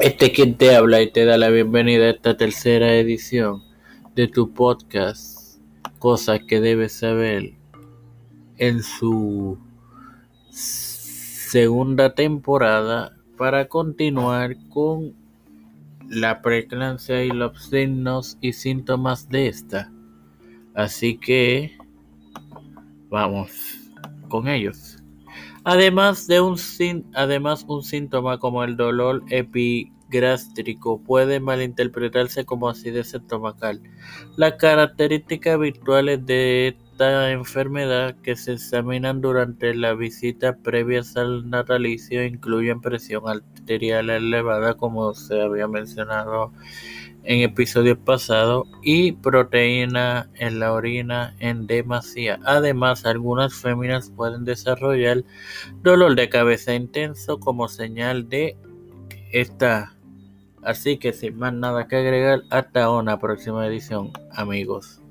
Este quien te habla y te da la bienvenida a esta tercera edición de tu podcast, Cosas que debes saber, en su segunda temporada para continuar con la preeclampsia y los signos y síntomas de esta. Así que vamos con ellos. Además de un síntoma como el dolor epigástrico puede malinterpretarse como acidez estomacal. Las características habituales de esta enfermedad que se examinan durante la visita previa al natalicio incluyen presión arterial elevada como se había mencionado en episodios pasados y proteína en la orina en demasía. Además, algunas féminas pueden desarrollar dolor de cabeza intenso como señal de esta. Así que sin más nada que agregar, hasta una próxima edición, amigos.